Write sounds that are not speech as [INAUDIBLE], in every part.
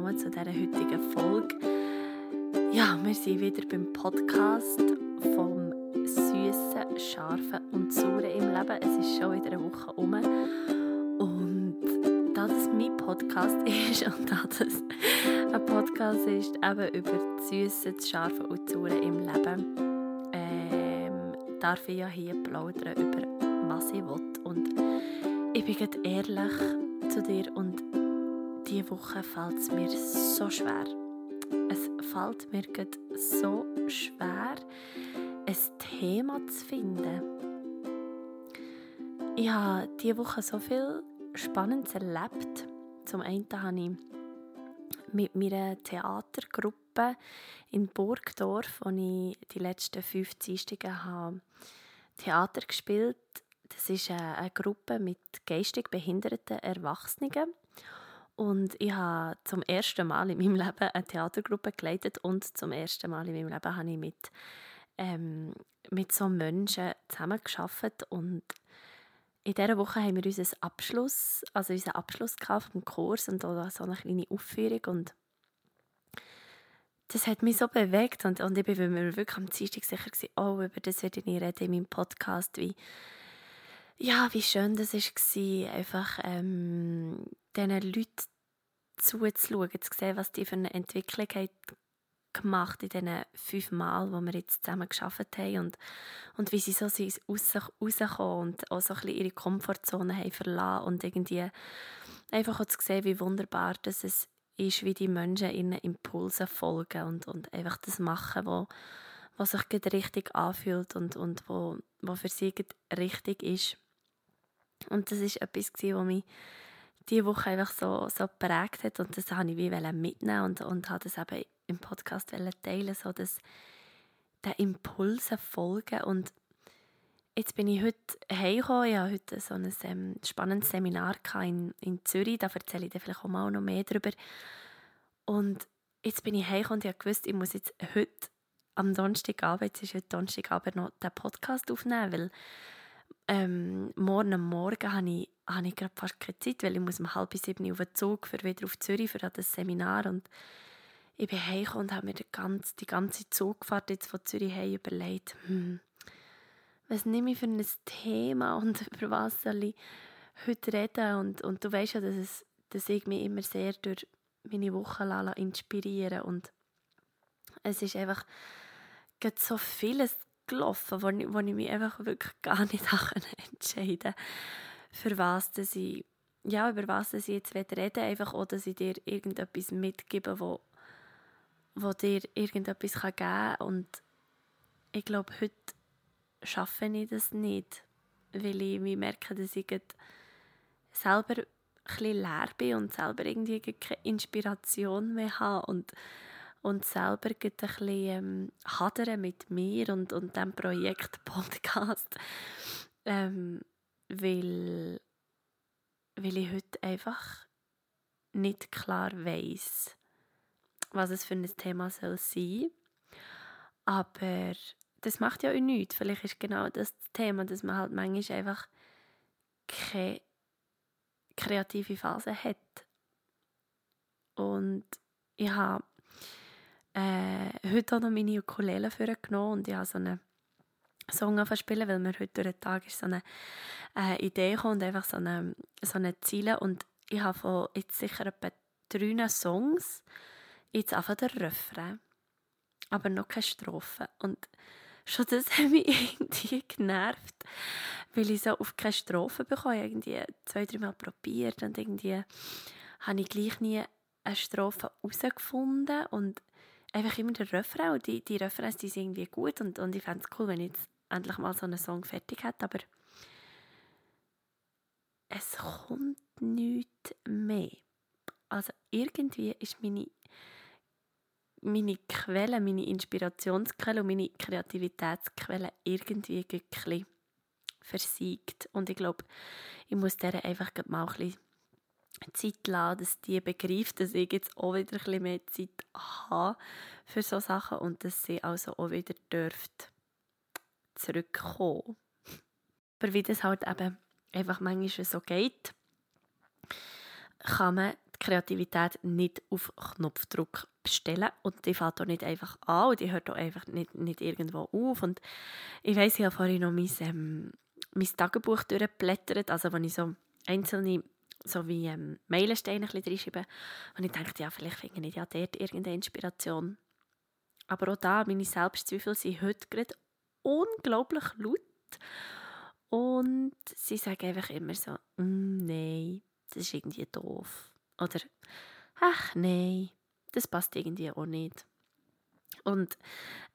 willkommen zu dieser heutigen Folge. Ja, wir sind wieder beim Podcast vom süßen, scharfen und sauren im Leben. Es ist schon wieder eine Woche um und da das mein Podcast [LAUGHS] ist und da das ein Podcast ist eben über das Süße, das Scharfe und das im Leben, ähm, darf ich ja hier plaudern über was ich will. Und ich bin ehrlich zu dir und diese Woche fällt es mir so schwer. Es fällt mir so schwer, ein Thema zu finden. Ich habe diese Woche so viel Spannendes erlebt. Zum einen habe ich mit meiner Theatergruppe in Burgdorf, wo ich die letzten fünf Dienstage habe Theater gespielt. Das ist eine Gruppe mit geistig behinderten Erwachsenen. Und ich habe zum ersten Mal in meinem [LAUGHS] Leben eine Theatergruppe geleitet und zum ersten Mal in meinem Leben habe ich mit, ähm, mit so Menschen zusammengearbeitet und in dieser Woche haben wir unseren Abschluss, also unseren Abschluss vom Kurs und auch so eine kleine Aufführung und das hat mich so bewegt und, und ich bin mir wirklich am Dienstag sicher gewesen, oh, über das werde ich reden in meinem Podcast, wie, ja, wie schön das war, einfach ähm, diesen Leuten zuzuschauen, zu sehen, was die für eine Entwicklung haben gemacht in diesen fünf Mal, wo wir jetzt zusammen geschafft haben und, und wie sie so sind raus, und auch so ein bisschen ihre Komfortzone haben verlassen und irgendwie einfach auch zu sehen, wie wunderbar das ist, wie die Menschen ihren Impulsen folgen und, und einfach das machen, wo, was sich richtig anfühlt und, und wo, wo für sie richtig ist. Und das ist etwas, was mich diese Woche einfach so, so geprägt hat. Und das habe ich wie mitnehmen und, und habe das eben im Podcast teilen, so dass den Impulsen folgen. Und jetzt bin ich heute heimgekommen, ich hatte heute so ein ähm, spannendes Seminar in, in Zürich, da erzähle ich dir vielleicht auch mal noch mehr darüber und jetzt bin ich heimgekommen und ich wusste, ich muss jetzt heute am Donnerstagabend, jetzt ist heute Donnerstagabend noch den Podcast aufnehmen, weil ähm, morgen am Morgen habe ich, habe ich gerade fast keine Zeit, weil ich muss um halb sieben auf den Zug für wieder auf Zürich für das Seminar. Und ich bin heimgekommen und habe mir die ganze, die ganze Zugfahrt jetzt von Zürich heim überlegt, hm, was nehme ich für ein Thema und [LAUGHS] über was soll ich heute reden? Und, und du weißt ja, dass, es, dass ich mich immer sehr durch meine Woche inspirieren und es ist einfach so vieles gelaufen, wo ich, wo ich mich einfach wirklich gar nicht [LAUGHS] entscheiden für was dass ich, ja, über was dass ich jetzt reden will, einfach auch, dass ich dir irgendetwas mitgebe, wo wo dir irgendetwas geben kann. Und ich glaube, heute schaffe ich das nicht, weil ich merke, dass ich selber ein leer bin und selber irgendwie keine Inspiration mehr habe und, und selber ein bisschen ähm, hadere mit mir und, und dem Projekt [LAUGHS] Podcast, ähm, weil, weil ich heute einfach nicht klar weiß was es für ein Thema soll sein. Aber das macht ja auch nichts. Vielleicht ist genau das Thema, dass man halt manchmal einfach keine kreative Phase hat. Und ich habe äh, heute auch noch meine Ukulele genommen und ich habe so einen Song spielen, weil mir heute durch den Tag ist so eine äh, Idee gekommen und einfach so eine, so eine Ziele und ich habe von jetzt sicher etwa drei Songs jetzt einfach der Refrain, aber noch keine Strophe. Und schon das [LAUGHS] hat mich irgendwie genervt, weil ich so auf keine Strophe bekomme. Irgendwie zwei, drei Mal probiert und irgendwie habe ich gleich nie eine Strophe herausgefunden und einfach immer der Refrain und die, die Refrains, die sind irgendwie gut und, und ich fände es cool, wenn ich jetzt endlich mal so einen Song fertig hätte, aber es kommt nichts mehr. Also irgendwie ist meine meine Quelle, meine Inspirationsquelle und meine Kreativitätsquelle irgendwie ein versiegt. Und ich glaube, ich muss der einfach mal ein bisschen Zeit lassen, dass die begreift, dass ich jetzt auch wieder ein bisschen mehr Zeit habe für solche Sachen und dass sie also auch wieder dürft zurückkommen. Aber wie das halt eben einfach manchmal so geht, kann man die Kreativität nicht auf Knopfdruck bestellen und die fährt auch nicht einfach an und die hört auch einfach nicht, nicht irgendwo auf und ich weiß ich habe vorhin noch mein, ähm, mein Tagebuch durchgeblättert, also wenn ich so einzelne so wie ähm, Meilensteine ein bisschen reinschreibe und ich dachte, ja, vielleicht finde ich ja dort irgendeine Inspiration. Aber auch da, meine Selbstzweifel sind heute gerade unglaublich laut und sie sagen einfach immer so, mm, nein, das ist irgendwie doof. Oder, ach nein, das passt irgendwie auch nicht. Und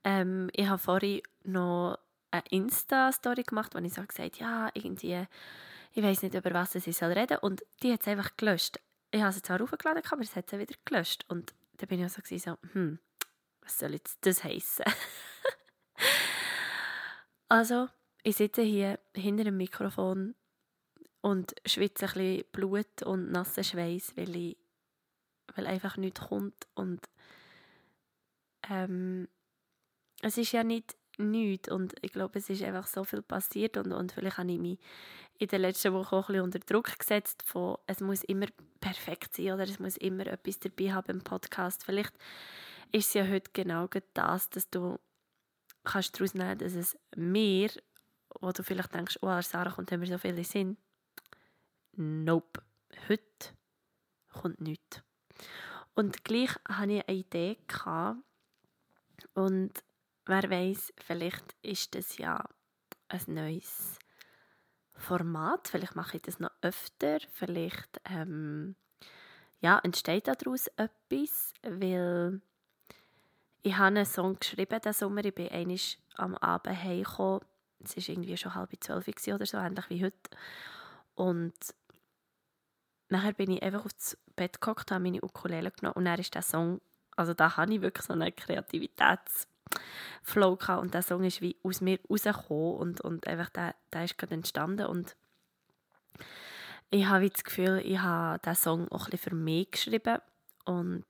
ähm, ich habe vorhin noch eine Insta-Story gemacht, wo ich so gesagt ja, irgendwie, ich weiß nicht, über was ich soll reden Und die hat es einfach gelöscht. Ich habe sie zwar hochgeladen, aber es hat sie wieder gelöscht. Und da bin ich so, so hm, was soll jetzt das heißen? [LAUGHS] also, ich sitze hier hinter dem Mikrofon und schwitze ein bisschen Blut und nassen Schweiß, weil, weil einfach nichts kommt. Und ähm, es ist ja nicht nichts und ich glaube, es ist einfach so viel passiert und, und vielleicht habe ich mich in den letzten Wochen auch ein unter Druck gesetzt von, es muss immer perfekt sein oder es muss immer etwas dabei haben im Podcast. Vielleicht ist es ja heute genau das, dass du kannst daraus nehmen, dass es mehr wo du vielleicht denkst, oh, Sarah kommt immer so viele Sinn. Nope. Heute kommt nichts. Und gleich hatte ich eine Idee. Und wer weiß, vielleicht ist das ja ein neues Format. Vielleicht mache ich das noch öfter. Vielleicht ähm, ja, entsteht daraus etwas, weil ich habe einen Song geschrieben diesen Sommer. Ich bin einmal am Abend heimgekommen es war irgendwie schon halb zwölf oder so, ähnlich wie heute. Und nachher bin ich einfach aufs Bett geguckt, habe meine Ukulele genommen und dann ist der Song, also da hatte ich wirklich so einen Kreativitätsflow gehabt. Und der Song ist wie aus mir rausgekommen und, und einfach der, der ist gerade entstanden. Und ich habe das Gefühl, ich habe diesen Song auch ein für mich geschrieben. Und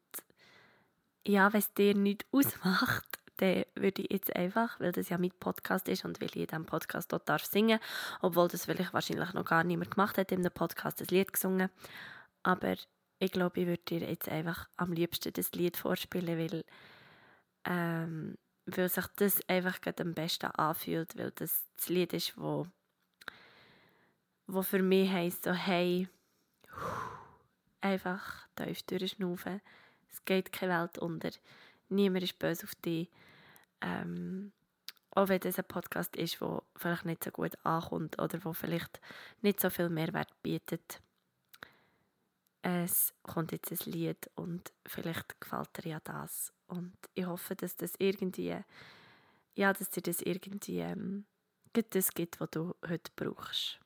ja, wenn es dir nicht [LAUGHS] ausmacht, dann würde ich jetzt einfach, weil das ja mein Podcast ist und weil ich in diesem Podcast dort darf singen, obwohl das vielleicht wahrscheinlich noch gar niemand gemacht hat, in einem Podcast das Lied gesungen, aber ich glaube, ich würde dir jetzt einfach am liebsten das Lied vorspielen, weil, ähm, weil sich das einfach am besten anfühlt, weil das das Lied ist, wo, wo für mich heisst so, hey, einfach tief durchschnaufen, es geht keine Welt unter, niemand ist böse auf dich, ähm, auch wenn das ein Podcast ist, der vielleicht nicht so gut ankommt oder wo vielleicht nicht so viel Mehrwert bietet. Es kommt jetzt ein Lied und vielleicht gefällt dir ja das. Und ich hoffe, dass das irgendwie, ja, dass dir das irgendwie ähm, das gibt, was du heute brauchst.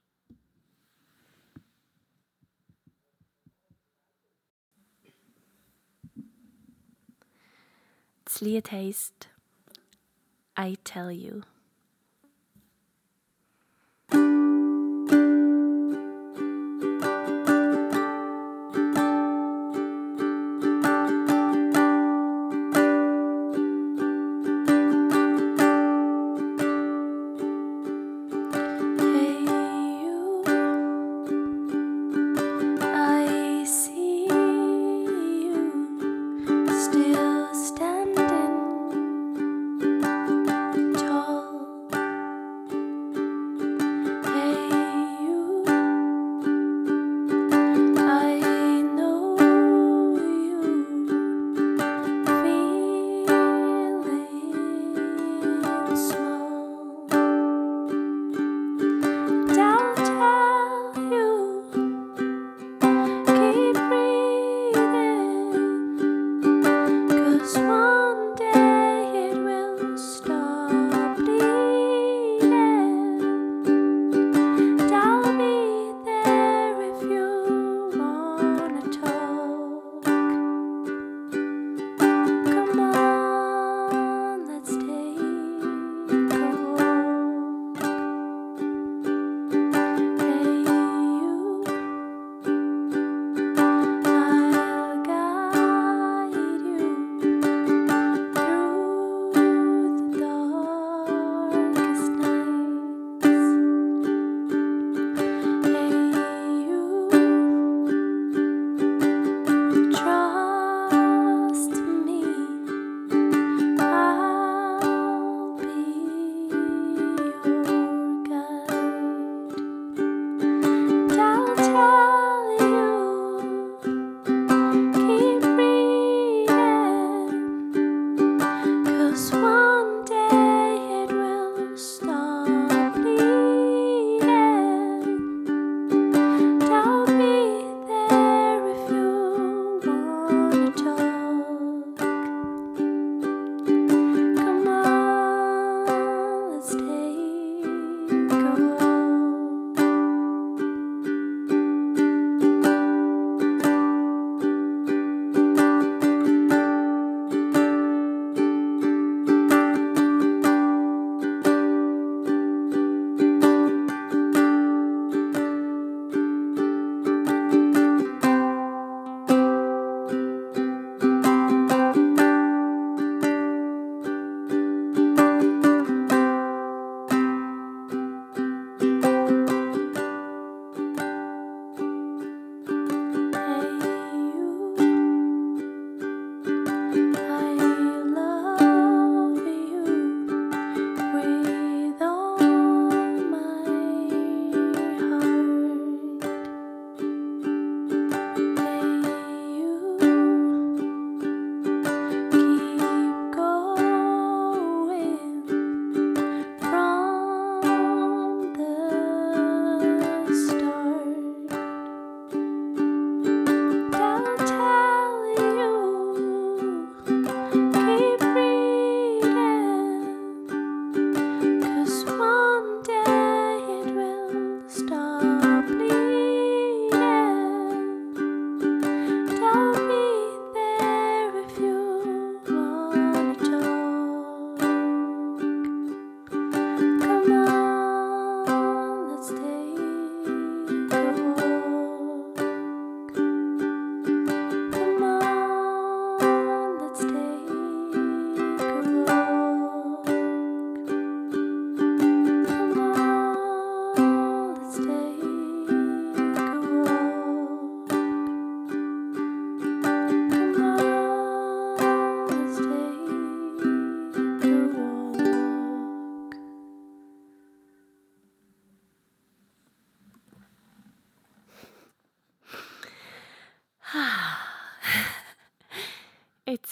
Das Lied heisst I tell you.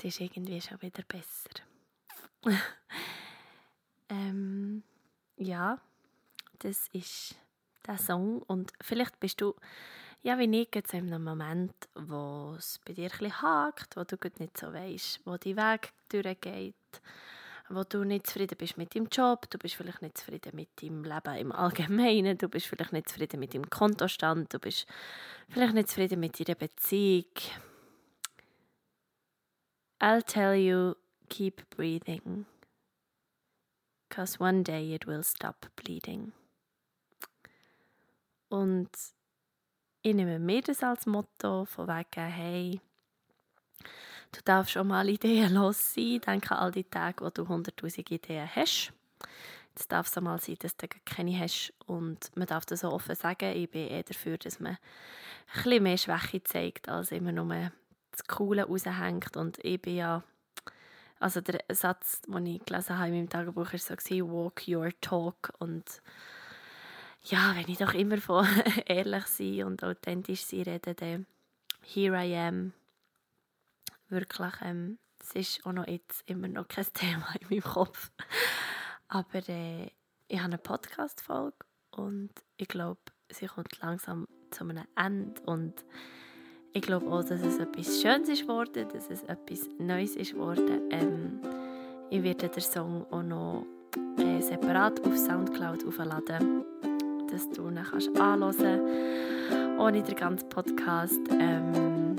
Ist irgendwie schon wieder besser. [LAUGHS] ähm, ja, das ist der Song und vielleicht bist du ja, wie ich, jetzt in einem Moment, wo es bei dir ein hakt, wo du nicht so weißt, wo die Weg durchgeht, wo du nicht zufrieden bist mit deinem Job, du bist vielleicht nicht zufrieden mit deinem Leben im Allgemeinen, du bist vielleicht nicht zufrieden mit deinem Kontostand, du bist vielleicht nicht zufrieden mit deiner Beziehung. I'll tell you, keep breathing, because one day it will stop bleeding. Und ich nehme mir das als Motto von wegen, hey, du darfst schon mal Ideen los sein. Denke an all die Tage, wo du 100'000 Ideen hast. Es darf so mal sein, dass du keine hast. Und man darf das so offen sagen. Ich bin eher dafür, dass man ein bisschen mehr Schwäche zeigt, als immer nur das Coole raushängt. Und ich bin ja also der Satz, den ich gelesen habe in meinem Tagebuch, war so, «Walk your talk». Und ja, wenn ich doch immer von [LAUGHS] ehrlich sein und authentisch sein rede, dann here I am. Wirklich, ähm, es ist auch noch jetzt immer noch kein [LAUGHS] Thema in meinem Kopf. Aber äh, ich habe eine Podcast-Folge und ich glaube, sie kommt langsam zu einem Ende und ich glaube auch, dass es etwas Schönes ist geworden, dass es etwas Neues ist geworden. Ähm, ich werde den Song auch noch äh, separat auf Soundcloud aufladen dass du ihn kannst anhören kannst, ohne den ganzen Podcast. Ähm,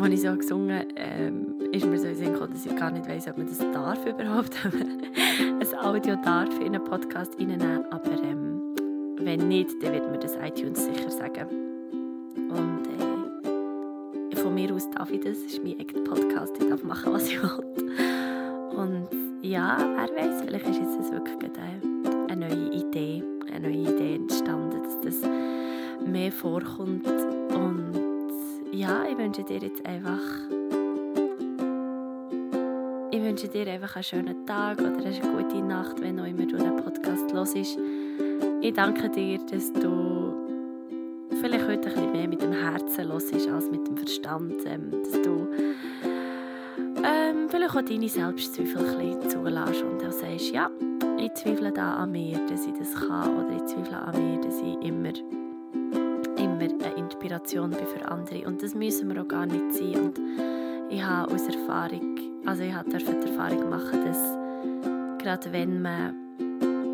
als ich so gesungen ähm, ist mir so in Sinn gekommen, dass ich gar nicht weiss, ob man das darf überhaupt, [LAUGHS] ein Audio darf in einen Podcast reinnehmen, aber ähm, wenn nicht, dann wird mir das iTunes sicher sagen. Und äh, von mir aus darf ich das, das ist mein eigener Podcast, ich darf machen, was ich will. Und ja, wer weiß, vielleicht ist jetzt wirklich eine neue Idee eine neue Idee entstanden, dass das mehr vorkommt. Und ja, ich wünsche dir jetzt einfach ich wünsche dir einfach einen schönen Tag oder eine gute Nacht, wenn auch immer du den Podcast hörst. Ich danke dir, dass du ein bisschen mehr mit dem Herzen hörst als mit dem Verstand. Ähm, dass du ähm, vielleicht auch deine Selbstzweifel ein bisschen zulässt und auch sagst, ja, ich zweifle da an mir, dass ich das kann oder ich zweifle an mir, dass ich immer, immer eine Inspiration bin für andere und das müssen wir auch gar nicht sein und ich habe aus Erfahrung, also ich habe die Erfahrung machen, dass gerade wenn man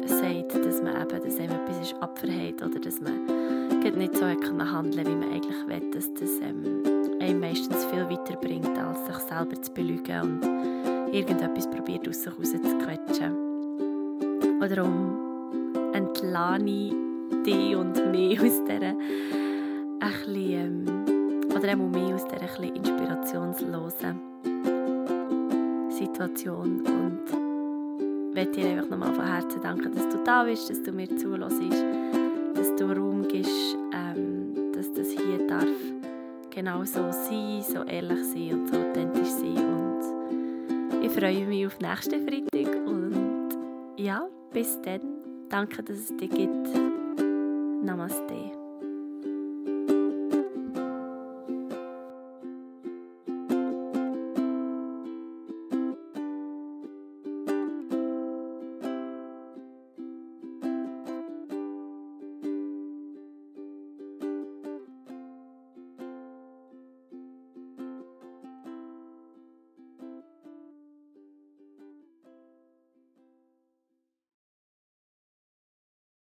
sagt, dass man eben, dass einem etwas ist abverhält oder dass man nicht so kann handeln wie man eigentlich will, dass das ähm, einem meistens viel weiterbringt, als sich selber zu belügen und irgendetwas probiert aus sich rauszuquetschen. Oder um entlade dich und mich [LAUGHS] aus dieser ein bisschen, ähm, oder auch mich aus dieser ein inspirationslosen Situation und möchte dir einfach nochmal von Herzen danken, dass du da bist, dass du mir zulässt, Raum gibst, ähm, dass das hier darf genau so sein, so ehrlich sein und so authentisch sein und ich freue mich auf nächsten Freitag und ja, bis dann. Danke, dass es dich gibt. Namaste.